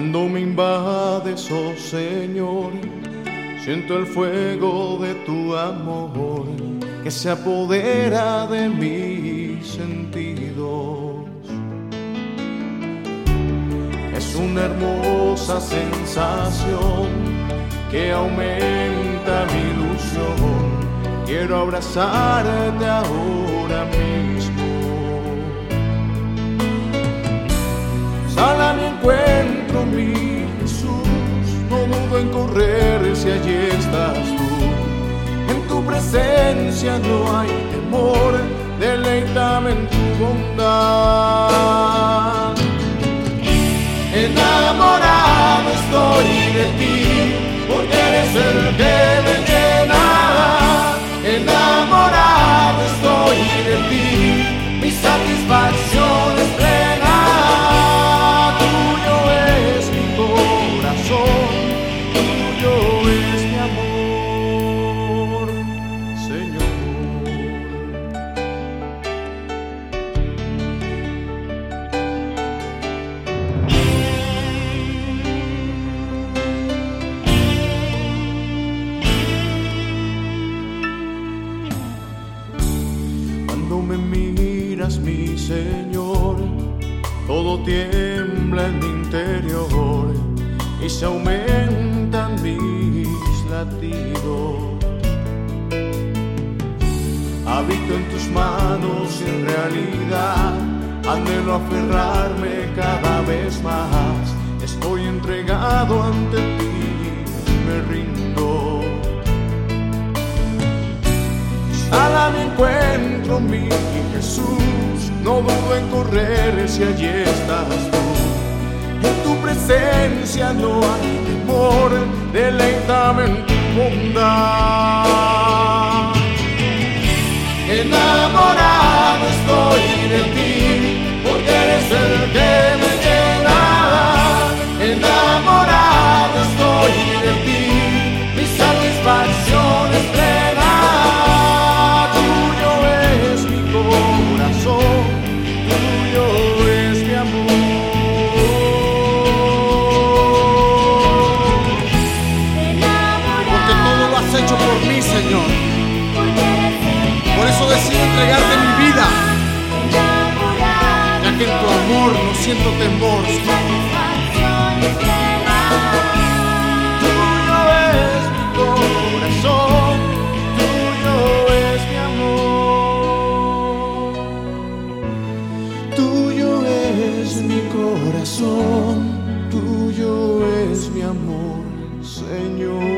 Cuando me invades, oh Señor, siento el fuego de tu amor que se apodera de mis sentidos. Es una hermosa sensación que aumenta mi ilusión. Quiero abrazarte ahora mismo. En correr si allí estás tú. En tu presencia no hay temor. Deleítame en tu bondad. Miras, mi Señor, todo tiembla en mi interior y se aumentan mis latidos. Habito en tus manos en realidad anhelo aferrarme cada vez más. Estoy entregado ante ti, me rindo. Mi encuentro, mi Jesús. No dudo en correr si allí estás tú. En tu presencia no hay temor. Deleítame en tu bondad. hecho por mí, Señor. Por eso decido entregarte mi vida, ya que en tu amor no siento temor. Tuyo es mi corazón, tuyo es mi amor. Tuyo es mi corazón, tuyo es mi amor, Señor.